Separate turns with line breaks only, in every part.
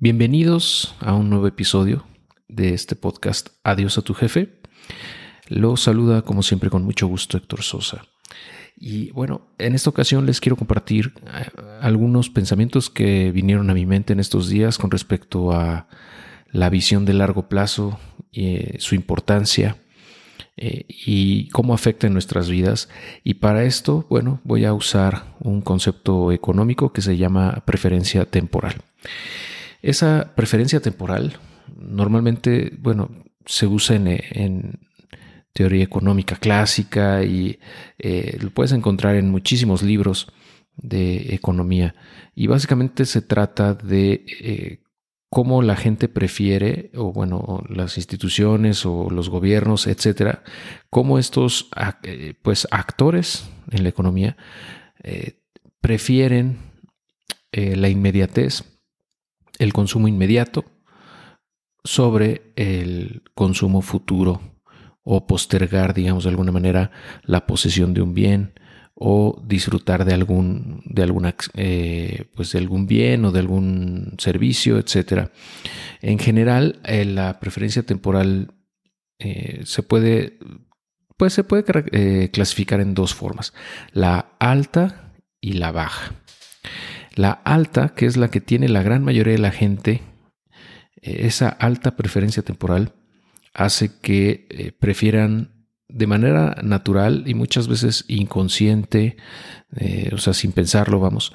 Bienvenidos a un nuevo episodio de este podcast Adiós a tu jefe. Lo saluda como siempre con mucho gusto Héctor Sosa. Y bueno, en esta ocasión les quiero compartir eh, algunos pensamientos que vinieron a mi mente en estos días con respecto a la visión de largo plazo, eh, su importancia eh, y cómo afecta en nuestras vidas. Y para esto, bueno, voy a usar un concepto económico que se llama preferencia temporal. Esa preferencia temporal normalmente, bueno, se usa en, teoría económica clásica y eh, lo puedes encontrar en muchísimos libros de economía. Y básicamente se trata de eh, cómo la gente prefiere, o bueno, las instituciones o los gobiernos, etcétera, cómo estos eh, pues, actores en la economía prefieren la inmediatez el consumo inmediato sobre el consumo futuro o postergar, digamos, de alguna manera la posesión de un bien o disfrutar de algún, de alguna, eh, pues de algún bien o de algún servicio, etcétera. En general, eh, la preferencia temporal eh, se puede, pues se puede clasificar en dos formas: la alta y la baja. La alta, que es la que tiene la gran mayoría de la gente, eh, esa alta preferencia temporal hace que eh, prefieran de manera natural y muchas veces inconsciente, eh, o sea, sin pensarlo, vamos,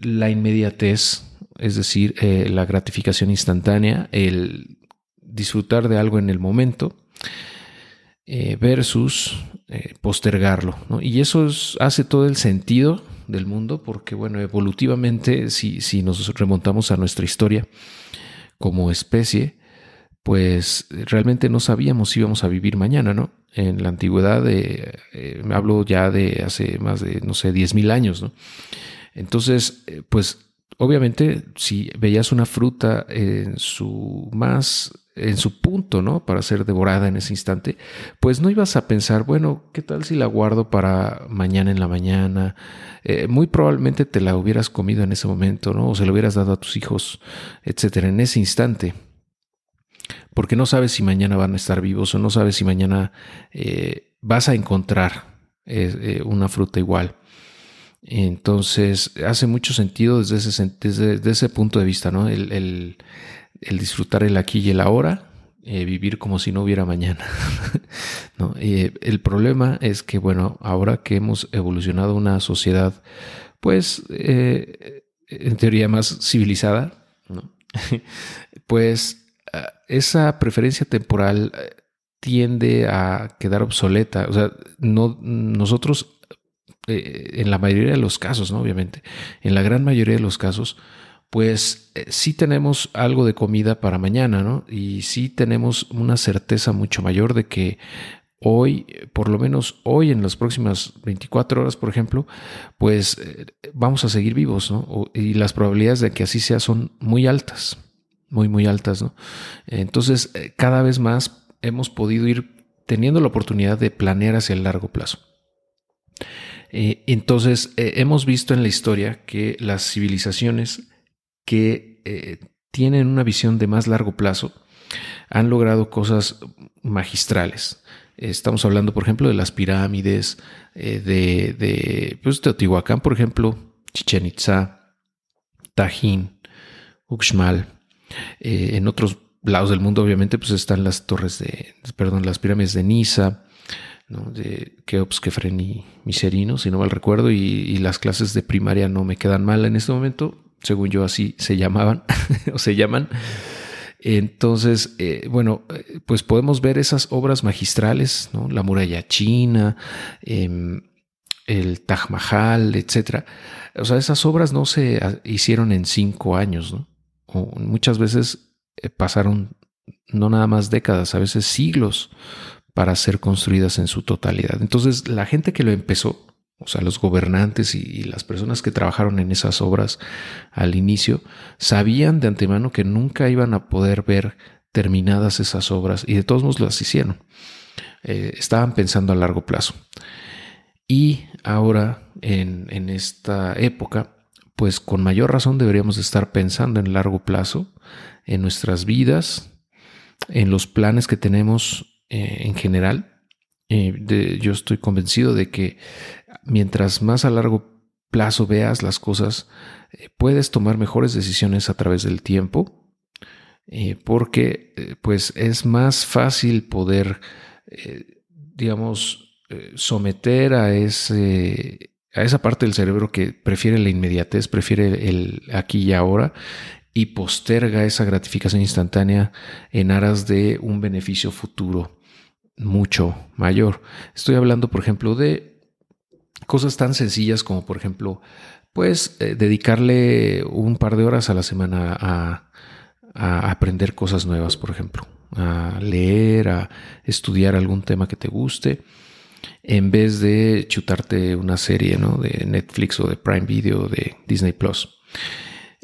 la inmediatez, es decir, la gratificación instantánea, el disfrutar de algo en el momento, versus postergarlo. Y eso hace todo el sentido del mundo, porque bueno, evolutivamente, si, si nos remontamos a nuestra historia como especie, pues realmente no sabíamos si íbamos a vivir mañana, ¿no? En la antigüedad, eh, me hablo ya de hace más de, no sé, 10.000 años, ¿no? Entonces, eh, pues obviamente si veías una fruta en su más en su punto, ¿no? Para ser devorada en ese instante, pues no ibas a pensar, bueno, ¿qué tal si la guardo para mañana en la mañana? Eh, muy probablemente te la hubieras comido en ese momento, ¿no? O se lo hubieras dado a tus hijos, etcétera, en ese instante. Porque no sabes si mañana van a estar vivos o no sabes si mañana eh, vas a encontrar eh, una fruta igual. Entonces, hace mucho sentido desde ese, ese punto de vista, ¿no? el el disfrutar el aquí y el ahora, eh, vivir como si no hubiera mañana. ¿no? Eh, el problema es que, bueno, ahora que hemos evolucionado una sociedad, pues, eh, en teoría más civilizada, pues esa preferencia temporal tiende a quedar obsoleta. O sea, no, nosotros, en la mayoría de los casos, ¿no? Obviamente, en la gran mayoría de los casos, pues eh, sí tenemos algo de comida para mañana, ¿no? Y sí tenemos una certeza mucho mayor de que hoy, por lo menos hoy en las próximas 24 horas, por ejemplo, pues eh, vamos a seguir vivos, ¿no? Y las probabilidades de que así sea son muy altas, muy, muy altas, ¿no? Entonces, eh, cada vez más hemos podido ir teniendo la oportunidad de planear hacia el largo plazo. Entonces, hemos visto en la historia que las civilizaciones que eh, tienen una visión de más largo plazo han logrado cosas magistrales. Estamos hablando, por ejemplo, de las pirámides, eh, de, de pues, Teotihuacán, por ejemplo, Chichen Itza, Tajín, Uxmal. Eh, en otros lados del mundo, obviamente, pues están las torres de, perdón, las pirámides de Niza, de Keops, Kefren y Miserino, si no mal recuerdo, y, las clases de primaria no me quedan mal en este momento según yo así se llamaban o se llaman. Entonces, eh, bueno, eh, pues podemos ver esas obras magistrales, ¿no? La muralla china, em, el Taj Mahal, etc. O sea, esas obras no se hicieron en cinco años, ¿no? O muchas veces eh, pasaron no nada más décadas, a veces siglos para ser construidas en su totalidad. Entonces, la gente que lo empezó, o sea, los gobernantes y, las personas que trabajaron en esas obras al inicio, sabían de antemano que nunca iban a poder ver terminadas esas obras y de todos modos las hicieron. Eh, estaban pensando a largo plazo. Y ahora, en, esta época, pues con mayor razón deberíamos estar pensando en largo plazo, en nuestras vidas, en los planes que tenemos eh, en general. Eh, yo estoy convencido de que mientras más a largo plazo veas las cosas, eh, puedes tomar mejores decisiones a través del tiempo, porque pues es más fácil poder, digamos, someter a ese a esa parte del cerebro que prefiere la inmediatez, prefiere el aquí y ahora y posterga esa gratificación instantánea en aras de un beneficio futuro mucho mayor. Estoy hablando, por ejemplo, de cosas tan sencillas como, por ejemplo, pues eh, dedicarle un par de horas a la semana a, a aprender cosas nuevas, por ejemplo, a leer, a estudiar algún tema que te guste en vez de chutarte una serie ¿no? de Netflix o de Prime Video o de Disney Plus.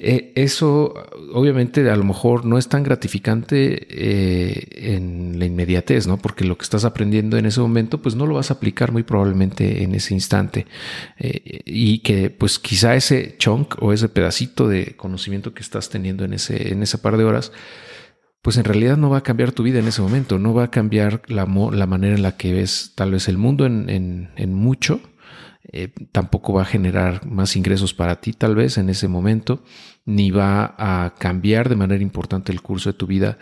Eh, eso obviamente a lo mejor no es tan gratificante eh, en la inmediatez, ¿no? Porque lo que estás aprendiendo en ese momento, pues no lo vas a aplicar muy probablemente en ese instante. Eh, y que pues quizá ese chunk o ese pedacito de conocimiento que estás teniendo en ese, en esa par de horas, pues en realidad no va a cambiar tu vida en ese momento, no va a cambiar la, la manera en la que ves tal vez el mundo en, en, mucho, tampoco va a generar más ingresos para ti tal vez en ese momento, ni va a cambiar de manera importante el curso de tu vida,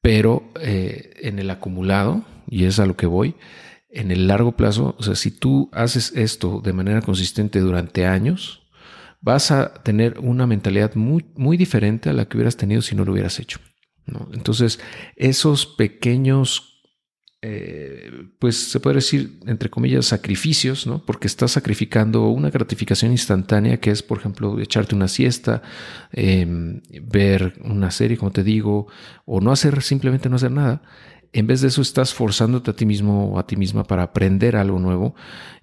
pero eh, en el acumulado, y es a lo que voy, en el largo plazo, o sea, si tú haces esto de manera consistente durante años, vas a tener una mentalidad muy, muy diferente a la que hubieras tenido si no lo hubieras hecho. Entonces, esos pequeños, eh, pues se puede decir, entre comillas, sacrificios, ¿no? porque estás sacrificando una gratificación instantánea que es, por ejemplo, echarte una siesta, em, ver una serie, como te digo, o no hacer, simplemente no hacer nada. En vez de eso, estás forzándote a ti mismo o a ti misma para aprender algo nuevo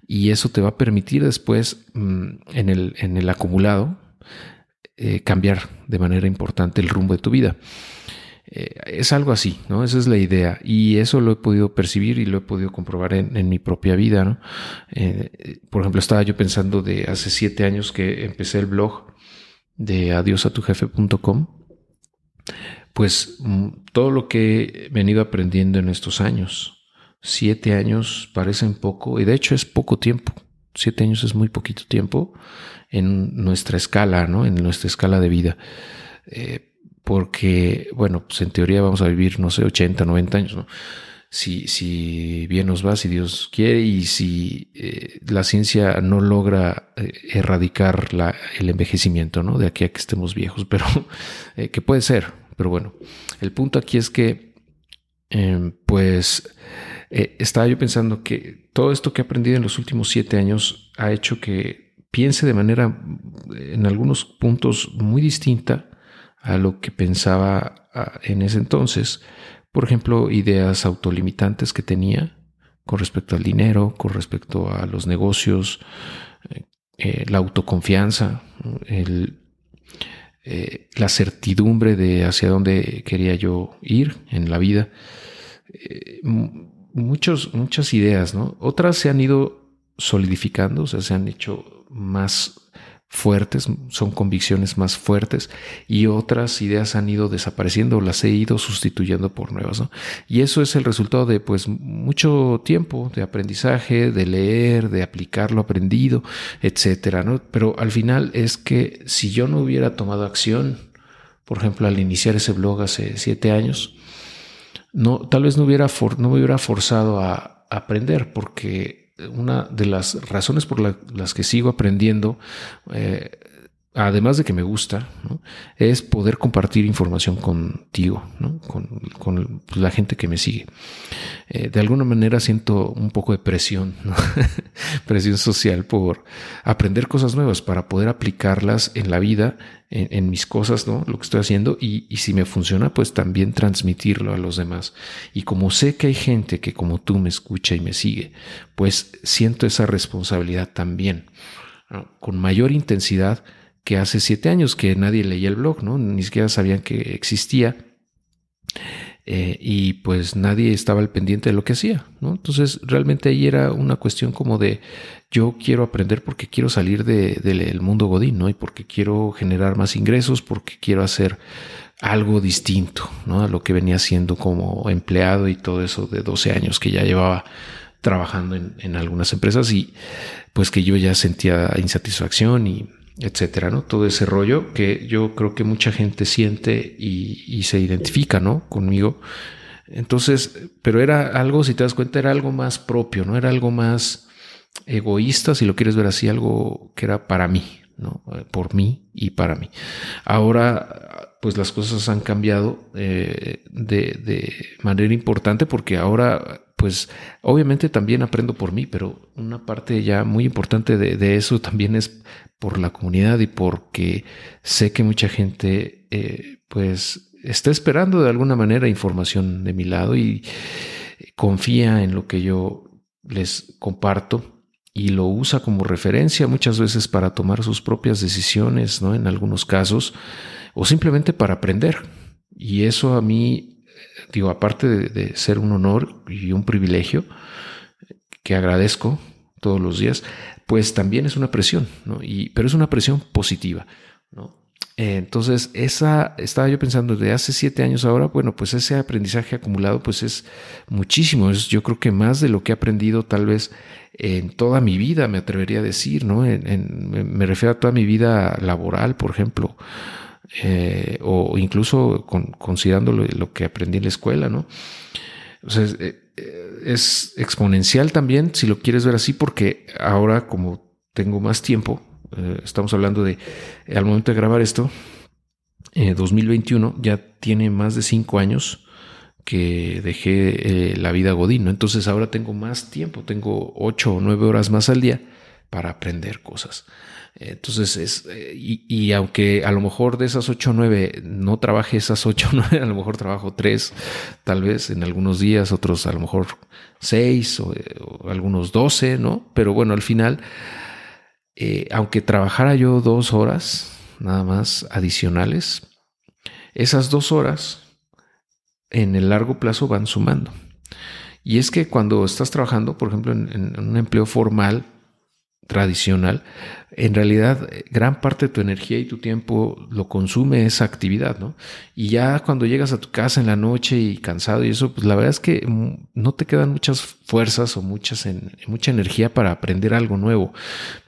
y eso te va a permitir después mm, en, el, en el acumulado eh, cambiar de manera importante el rumbo de tu vida. Eh, es algo así, ¿no? Esa es la idea. Y eso lo he podido percibir y lo he podido comprobar en, mi propia vida, ¿no? Eh, por ejemplo, estaba yo pensando de hace siete años que empecé el blog de adiosatujefe.com. Pues mm, todo lo que he venido aprendiendo en estos años, siete años parecen poco, y de hecho es poco tiempo. Siete años es muy poquito tiempo en nuestra escala, ¿no? En nuestra escala de vida. Eh, porque, bueno, pues en teoría vamos a vivir, no sé, 80, 90 años, ¿no? Si, si bien nos va, si Dios quiere, y si eh, la ciencia no logra eh, erradicar la, el envejecimiento, ¿no? De aquí a que estemos viejos, pero eh, que puede ser, pero bueno, el punto aquí es que, em, pues, estaba yo pensando que todo esto que he aprendido en los últimos siete años ha hecho que piense de manera, en algunos puntos, muy distinta a lo que pensaba ah, en ese entonces. Por ejemplo, ideas autolimitantes que tenía con respecto al dinero, con respecto a los negocios, eh, eh, la autoconfianza, eh, la certidumbre de hacia dónde quería yo ir en la vida. muchos, muchas ideas, ¿no? Otras se han ido solidificando, o sea, se han hecho más fuertes, son convicciones más fuertes y otras ideas han ido desapareciendo las he ido sustituyendo por nuevas. Y eso es el resultado de pues mucho tiempo de aprendizaje, de leer, de aplicar lo aprendido, etcétera. ¿no? Pero al final es que si yo no hubiera tomado acción, por ejemplo, al iniciar ese blog hace siete años, no, tal vez no, hubiera no me hubiera forzado a aprender porque una de las razones por las que sigo aprendiendo, eh, además de que me gusta, es poder compartir información contigo, con, la gente que me sigue. Eh, de alguna manera siento un poco de presión, presión social por aprender cosas nuevas para poder aplicarlas en la vida, en, mis cosas, lo que estoy haciendo y, y, si me funciona, pues también transmitirlo a los demás. Y como sé que hay gente que como tú me escucha y me sigue, pues siento esa responsabilidad también, con mayor intensidad que hace siete años que nadie leía el blog, ¿no? Ni siquiera sabían que existía. eh, y pues nadie estaba al pendiente de lo que hacía, ¿no? Entonces realmente ahí era una cuestión como de yo quiero aprender porque quiero salir del mundo godín, ¿no? Y porque quiero generar más ingresos, porque quiero hacer algo distinto, ¿no? A lo que venía haciendo como empleado y todo eso de 12 años que ya llevaba trabajando en, en algunas empresas y pues que yo ya sentía insatisfacción y etcétera, ¿no? Todo ese rollo que yo creo que mucha gente siente y, se identifica, ¿no? Conmigo. Entonces, pero era algo, si te das cuenta, era algo más propio, ¿no? Era algo más egoísta, si lo quieres ver así, algo que era para mí, ¿no? Por mí y para mí. Ahora, pues las cosas han cambiado eh, de, de manera importante porque ahora pues obviamente también aprendo por mí, pero una parte ya muy importante de, eso también es por la comunidad y porque sé que mucha gente eh, pues está esperando de alguna manera información de mi lado y confía en lo que yo les comparto y lo usa como referencia muchas veces para tomar sus propias decisiones, ¿no? En algunos casos, o simplemente para aprender. Y eso a mí digo, aparte de, ser un honor y un privilegio que agradezco todos los días, pues también es una presión, ¿no? Y, pero es una presión positiva, ¿no? entonces, esa, estaba yo pensando de hace siete años ahora, bueno, pues ese aprendizaje acumulado, pues es muchísimo, es yo creo que más de lo que he aprendido tal vez en toda mi vida, me atrevería a decir, ¿no? me refiero a toda mi vida laboral, por ejemplo, eh, o incluso considerando lo, que aprendí en la escuela, ¿no? Sea, eh, es, exponencial también, si lo quieres ver así, porque ahora como tengo más tiempo, eh, estamos hablando de, al momento de grabar esto, 2021 ya tiene más de cinco años que dejé la vida godín, ¿no? Entonces ahora tengo más tiempo, tengo ocho o nueve horas más al día para aprender cosas. Entonces, es, eh, y, aunque a lo mejor de esas 8 o 9 no trabaje esas 8 o 9, a lo mejor trabajo 3, tal vez en algunos días, otros a lo mejor 6 o, algunos 12, ¿no? Pero bueno, al final, eh, aunque trabajara yo dos horas nada más adicionales, esas dos horas en el largo plazo van sumando. Y es que cuando estás trabajando, por ejemplo, en un empleo formal, tradicional, en realidad gran parte de tu energía y tu tiempo lo consume esa actividad, ¿no? Y ya cuando llegas a tu casa en la noche y cansado y eso, pues la verdad es que mm, no te quedan muchas fuerzas o muchas en, mucha energía para aprender algo nuevo.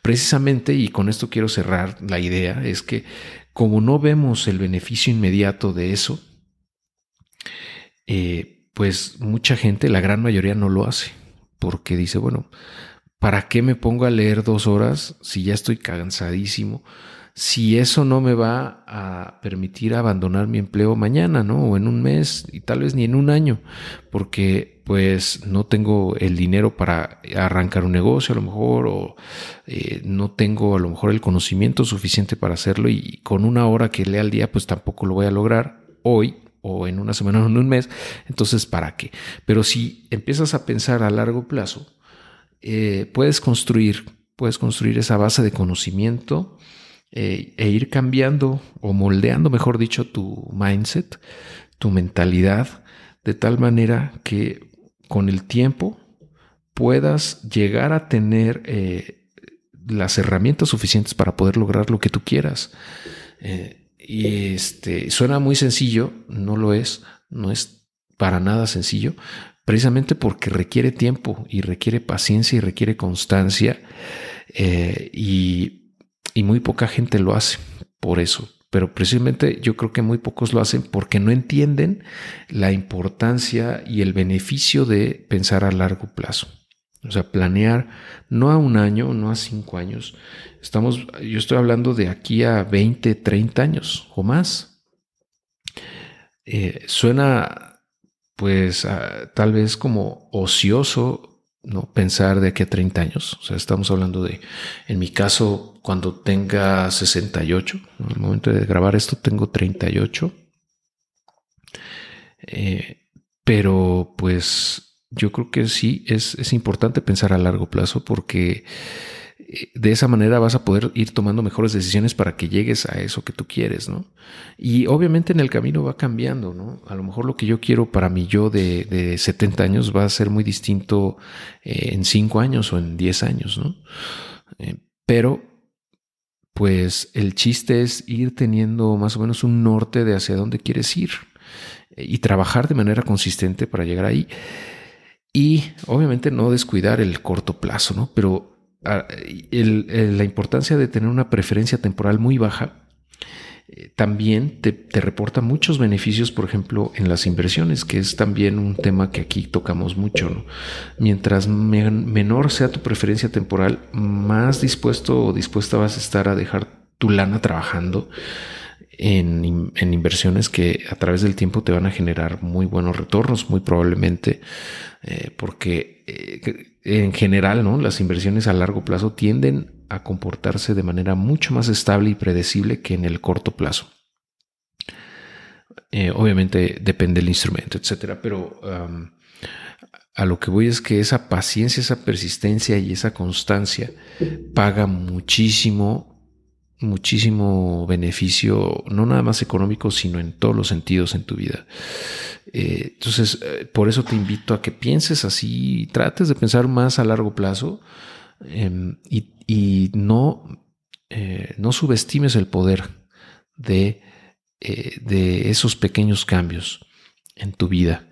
Precisamente, y con esto quiero cerrar la idea, es que como no vemos el beneficio inmediato de eso, eh, pues mucha gente, la gran mayoría no lo hace, porque dice, bueno, ¿Para qué me pongo a leer dos horas si ya estoy cansadísimo? Si eso no me va a permitir abandonar mi empleo mañana, ¿no? O en un mes y tal vez ni en un año, porque pues no tengo el dinero para arrancar un negocio a lo mejor, o eh, no tengo a lo mejor el conocimiento suficiente para hacerlo y con una hora que lea al día pues tampoco lo voy a lograr hoy o en una semana o en un mes, entonces ¿para qué? Pero si empiezas a pensar a largo plazo, eh, puedes construir, puedes construir esa base de conocimiento eh, e ir cambiando o moldeando, mejor dicho, tu mindset, tu mentalidad, de tal manera que con el tiempo puedas llegar a tener eh, las herramientas suficientes para poder lograr lo que tú quieras. y este suena muy sencillo, no lo es, no es para nada sencillo, precisamente porque requiere tiempo y requiere paciencia y requiere constancia eh, y, muy poca gente lo hace por eso. Pero precisamente yo creo que muy pocos lo hacen porque no entienden la importancia y el beneficio de pensar a largo plazo. O sea, planear no a un año, no a cinco años. Estamos, yo estoy hablando de aquí a 20, 30 años o más. Eh, suena pues ah, tal vez como ocioso, ¿no? Pensar de aquí a 30 años. O sea, estamos hablando de, en mi caso, cuando tenga 68, en el momento de grabar esto tengo 38. Eh, pero pues yo creo que sí es, es importante pensar a largo plazo porque de esa manera vas a poder ir tomando mejores decisiones para que llegues a eso que tú quieres, ¿no? Y obviamente en el camino va cambiando, ¿no? A lo mejor lo que yo quiero para mi yo de, de 70 años va a ser muy distinto eh, en 5 años o en 10 años, ¿no? Eh, pero, pues el chiste es ir teniendo más o menos un norte de hacia dónde quieres ir y trabajar de manera consistente para llegar ahí. Y obviamente no descuidar el corto plazo, ¿no? Pero La importancia de tener una preferencia temporal muy baja eh, también te, reporta muchos beneficios, por ejemplo, en las inversiones, que es también un tema que aquí tocamos mucho. Mientras menor sea tu preferencia temporal, más dispuesto o dispuesta vas a estar a dejar tu lana trabajando en, inversiones que a través del tiempo te van a generar muy buenos retornos, muy probablemente, eh, porque eh, en general, ¿no? Las inversiones a largo plazo tienden a comportarse de manera mucho más estable y predecible que en el corto plazo. Eh, obviamente depende del instrumento, etcétera, pero a lo que voy es que esa paciencia, esa persistencia y esa constancia paga muchísimo muchísimo beneficio, no nada más económico, sino en todos los sentidos en tu vida. Eh, entonces, eh, por eso te invito a que pienses así, trates de pensar más a largo plazo em, y, no, eh, no subestimes el poder de, de esos pequeños cambios en tu vida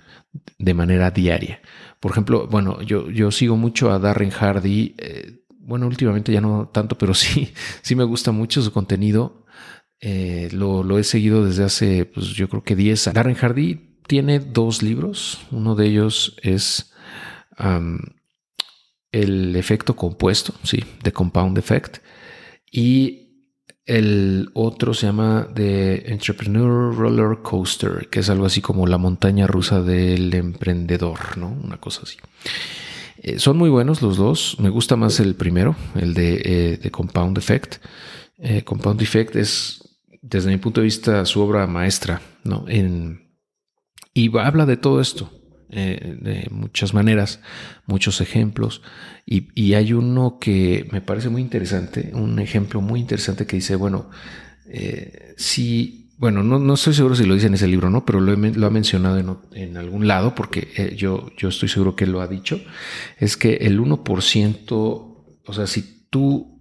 de manera diaria. Por ejemplo, bueno, yo, yo sigo mucho a Darren Hardy bueno, últimamente ya no tanto, pero sí, sí me gusta mucho su contenido. Eh, lo, he seguido desde hace, pues yo creo que 10 años. Darren Hardy tiene dos libros. Uno de ellos es El efecto compuesto, sí, The Compound Effect. Y el otro se llama The Entrepreneur Roller Coaster, que es algo así como la montaña rusa del emprendedor, ¿no? Una cosa así. Eh, son muy buenos los dos. Me gusta más el primero, el de, eh, Compound Effect. Eh, Compound Effect es, desde mi punto de vista, su obra maestra, ¿no? En, y habla de todo esto, de muchas maneras, muchos ejemplos. Y, y, hay uno que me parece muy interesante, un ejemplo muy interesante que dice, bueno, si bueno, no, no, estoy seguro si lo dice en ese libro, ¿no? Pero lo, ha mencionado en, algún lado, porque eh, yo, yo estoy seguro que lo ha dicho, es que el 1%, o sea, si tú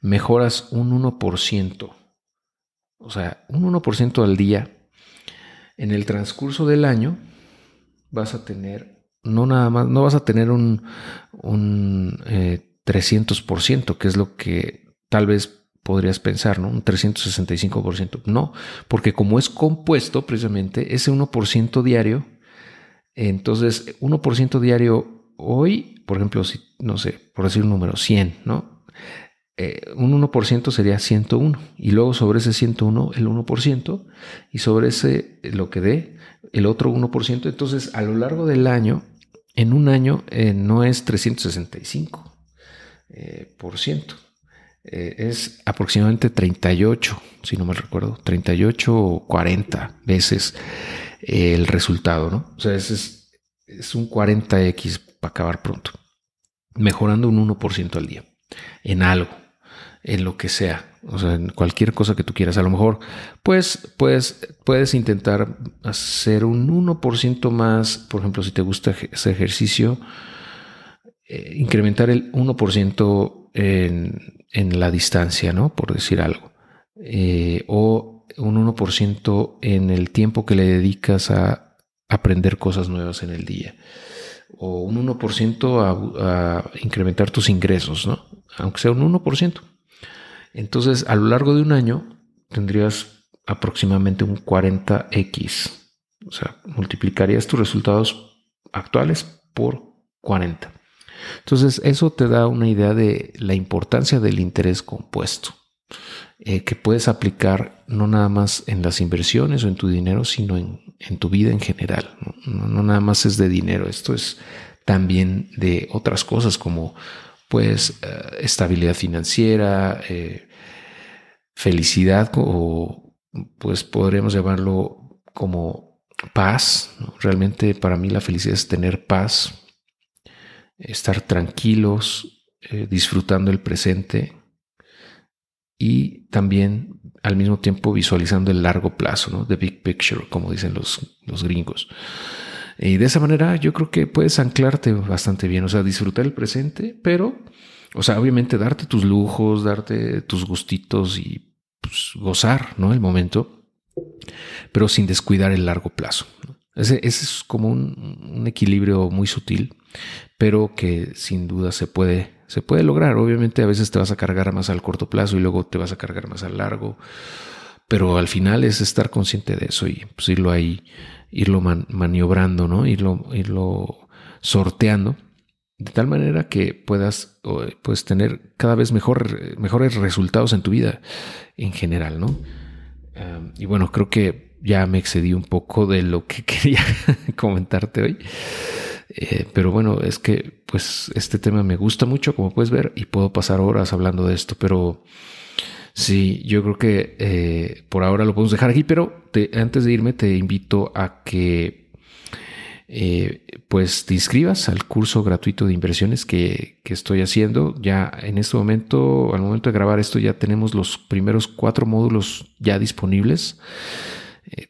mejoras un 1%, o sea, un 1% al día, en el transcurso del año vas a tener, no nada más, no vas a tener un, un 300%, eh, que es lo que tal vez podrías pensar, ¿no? Un 365%. No, porque como es compuesto precisamente ese 1% diario, entonces 1% diario hoy, por ejemplo, si, no sé, por decir un número, 100, ¿no? Eh, un 1% sería 101 y luego sobre ese 101 el 1% y sobre ese lo que dé el otro 1%. Entonces a lo largo del año, en un año eh, no es 365 eh, por ciento eh, es aproximadamente 38, si no me recuerdo, 38 o 40 veces el resultado, ¿no? O sea, es, es un 40x para acabar pronto, mejorando un 1% al día en algo, en lo que sea, o sea, en cualquier cosa que tú quieras. A lo mejor, pues, pues puedes intentar hacer un 1% más, por ejemplo, si te gusta ese ejercicio, eh, incrementar el 1% en, la distancia, ¿no? Por decir algo. Eh, o un 1% en el tiempo que le dedicas a aprender cosas nuevas en el día. O un 1% a, a incrementar tus ingresos, ¿no? Aunque sea un 1%. Entonces, a lo largo de un año tendrías aproximadamente un 40x. O sea, multiplicarías tus resultados actuales por 40. Entonces, eso te da una idea de la importancia del interés compuesto, eh, que puedes aplicar no nada más en las inversiones o en tu dinero, sino en, tu vida en general. ¿no? nada más es de dinero, esto es también de otras cosas como pues eh, estabilidad financiera, eh, felicidad o pues podríamos llamarlo como paz. Realmente para mí la felicidad es tener paz, estar tranquilos, eh, disfrutando el presente y también al mismo tiempo visualizando el largo plazo, ¿no? The big picture, como dicen los, los gringos. Y de esa manera yo creo que puedes anclarte bastante bien, o sea, disfrutar el presente, pero, o sea, obviamente darte tus lujos, darte tus gustitos y pues, gozar, ¿no? El momento, pero sin descuidar el largo plazo. Ese, es como un, equilibrio muy sutil, pero que sin duda se puede, se puede lograr. Obviamente a veces te vas a cargar más al corto plazo y luego te vas a cargar más al largo, pero al final es estar consciente de eso y pues, irlo ahí irlo maniobrando, ¿no? Irlo, irlo sorteando, de tal manera que puedas pues, tener cada vez mejor, mejores resultados en tu vida en general, ¿no? y bueno, creo que ya me excedí un poco de lo que quería comentarte hoy. Eh, pero bueno, es que pues este tema me gusta mucho, como puedes ver, y puedo pasar horas hablando de esto, pero Sí, yo creo que eh, por ahora lo podemos dejar aquí, pero antes de irme te invito a que eh, pues te inscribas al curso gratuito de inversiones que, estoy haciendo. Ya en este momento, al momento de grabar esto, ya tenemos los primeros cuatro módulos ya disponibles, eh,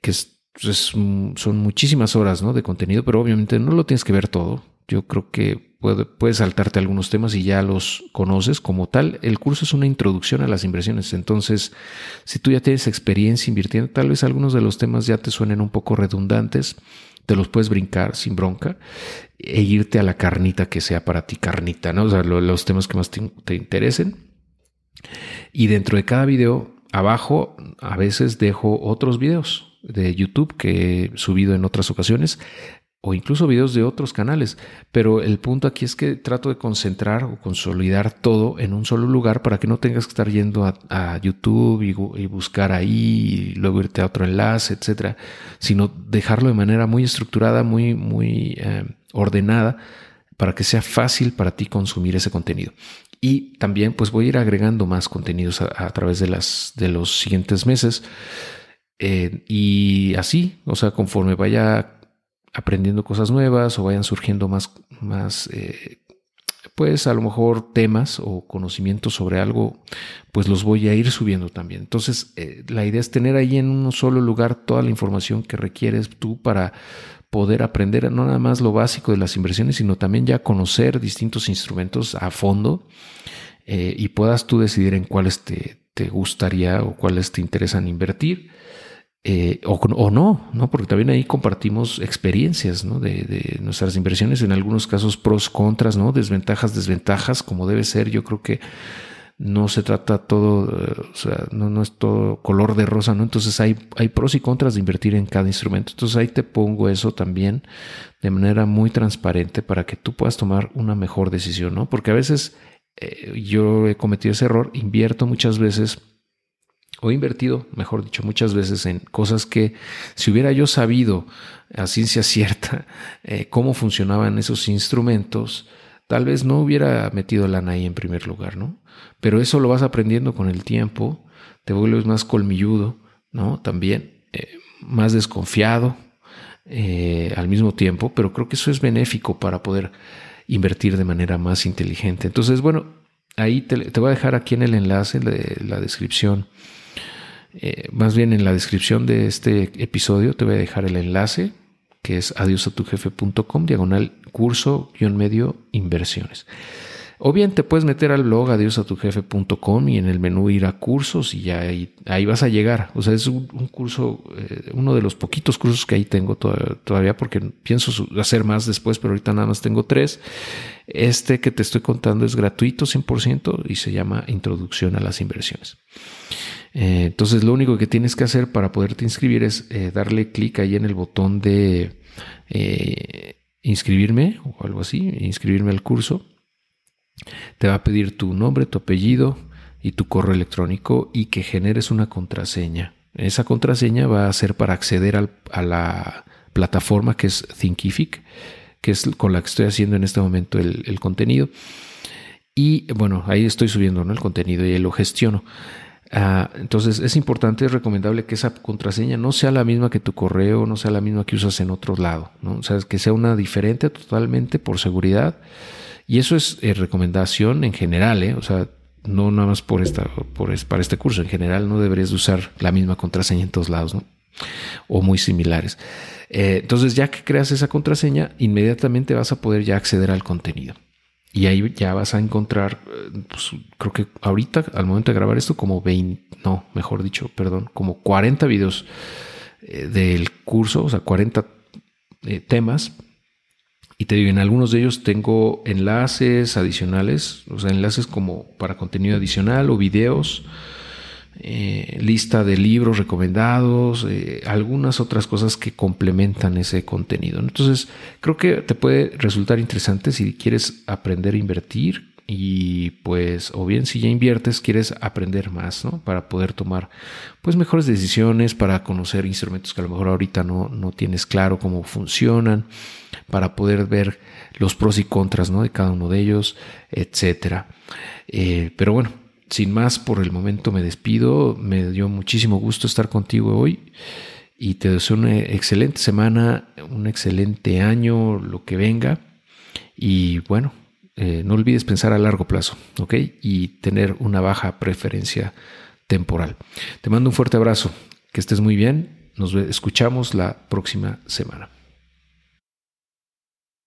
son muchísimas horas ¿no? de contenido, pero obviamente no lo tienes que ver todo. Yo creo que puedes saltarte algunos temas y ya los conoces como tal. El curso es una introducción a las inversiones. Entonces, si tú ya tienes experiencia invirtiendo, tal vez algunos de los temas ya te suenen un poco redundantes, te los puedes brincar sin bronca e irte a la carnita que sea para ti carnita, ¿no? O sea, los temas que más te, te interesen. Y dentro de cada video, abajo, a veces dejo otros videos de YouTube que he subido en otras ocasiones o incluso videos de otros canales. Pero el punto aquí es que trato de concentrar o consolidar todo en un solo lugar para que no tengas que estar yendo a, YouTube y, buscar ahí luego irte a otro enlace, etcétera, sino dejarlo de manera muy estructurada, muy, muy eh, ordenada para que sea fácil para ti consumir ese contenido. Y también pues voy a ir agregando más contenidos a, través de, las, de los siguientes meses. Eh, y así, o sea, conforme vaya aprendiendo cosas nuevas o vayan surgiendo más, más eh, pues a lo mejor temas o conocimientos sobre algo, pues los voy a ir subiendo también. Entonces, eh, la idea es tener ahí en un solo lugar toda la información que requieres tú para poder aprender no nada más lo básico de las inversiones, sino también ya conocer distintos instrumentos a fondo y puedas tú decidir en cuáles te, te gustaría o cuáles te interesan invertir eh, o, no, ¿no? Porque también ahí compartimos experiencias de, nuestras inversiones, en algunos casos pros, contras, ¿no? Desventajas, desventajas, como debe ser. Yo creo que no se trata todo, eh, o sea, no, no, es todo color de rosa, ¿no? Entonces hay, hay pros y contras de invertir en cada instrumento. Entonces ahí te pongo eso también de manera muy transparente para que tú puedas tomar una mejor decisión, ¿no? Porque a veces eh, yo he cometido ese error, invierto muchas veces o invertido, mejor dicho, muchas veces en cosas que si hubiera yo sabido a ciencia cierta eh, cómo funcionaban esos instrumentos, tal vez no hubiera metido lana ahí en primer lugar, ¿no? Pero eso lo vas aprendiendo con el tiempo, te vuelves más colmilludo, ¿no? También eh, más desconfiado eh, al mismo tiempo, pero creo que eso es benéfico para poder invertir de manera más inteligente. Entonces, bueno, ahí te, voy a dejar aquí en el enlace, de la descripción, eh, más bien en la descripción de este episodio te voy a dejar el enlace que es adiosatujefe.com diagonal curso guion medio inversiones. O bien te puedes meter al blog adiosatujefe.com y en el menú ir a cursos y ya ahí, vas a llegar. O sea, es un, curso, eh, uno de los poquitos cursos que ahí tengo todavía porque pienso hacer más después, pero ahorita nada más tengo tres. Este que te estoy contando es gratuito 100% y se llama Introducción a las Inversiones. Eh, entonces lo único que tienes que hacer para poderte inscribir es eh, darle clic ahí en el botón de eh, inscribirme o algo así, inscribirme al curso. Te va a pedir tu nombre, tu apellido y tu correo electrónico y que generes una contraseña. Esa contraseña va a ser para acceder a la plataforma que es Thinkific, que es con la que estoy haciendo en este momento el, contenido. Y bueno, ahí estoy subiendo el contenido y lo gestiono. Ah, entonces es importante, es recomendable que esa contraseña no sea la misma que tu correo, no sea la misma que usas en otro lado, ¿no? O sea, que sea una diferente totalmente por seguridad. Y eso es eh, recomendación en general, ¿eh? O sea, no nada más por esta, por, para este curso. En general no deberías usar la misma contraseña en todos lados, ¿no? O muy similares. Eh, entonces, ya que creas esa contraseña, inmediatamente vas a poder ya acceder al contenido. Y ahí ya vas a encontrar, eh, pues, creo que ahorita, al momento de grabar esto, como 20, no, mejor dicho, perdón, como 40 videos eh, del curso, o sea, 40 eh, temas. Y te digo, en algunos de ellos tengo enlaces adicionales, o sea, enlaces como para contenido adicional o videos eh, lista de libros recomendados, eh, algunas otras cosas que complementan ese contenido. Entonces, creo que te puede resultar interesante si quieres aprender a invertir y pues, o bien si ya inviertes, quieres aprender más, ¿no? Para poder tomar pues mejores decisiones, para conocer instrumentos que a lo mejor ahorita no, no tienes claro cómo funcionan, para poder ver los pros y contras, ¿no? De cada uno de ellos, etcétera. Eh, pero bueno, sin más, por el momento me despido. Me dio muchísimo gusto estar contigo hoy y te deseo una excelente semana, un excelente año, lo que venga. Y bueno, eh, no olvides pensar a largo plazo, ¿ok? Y tener una baja preferencia temporal. Te mando un fuerte abrazo, que estés muy bien. Nos escuchamos la próxima semana.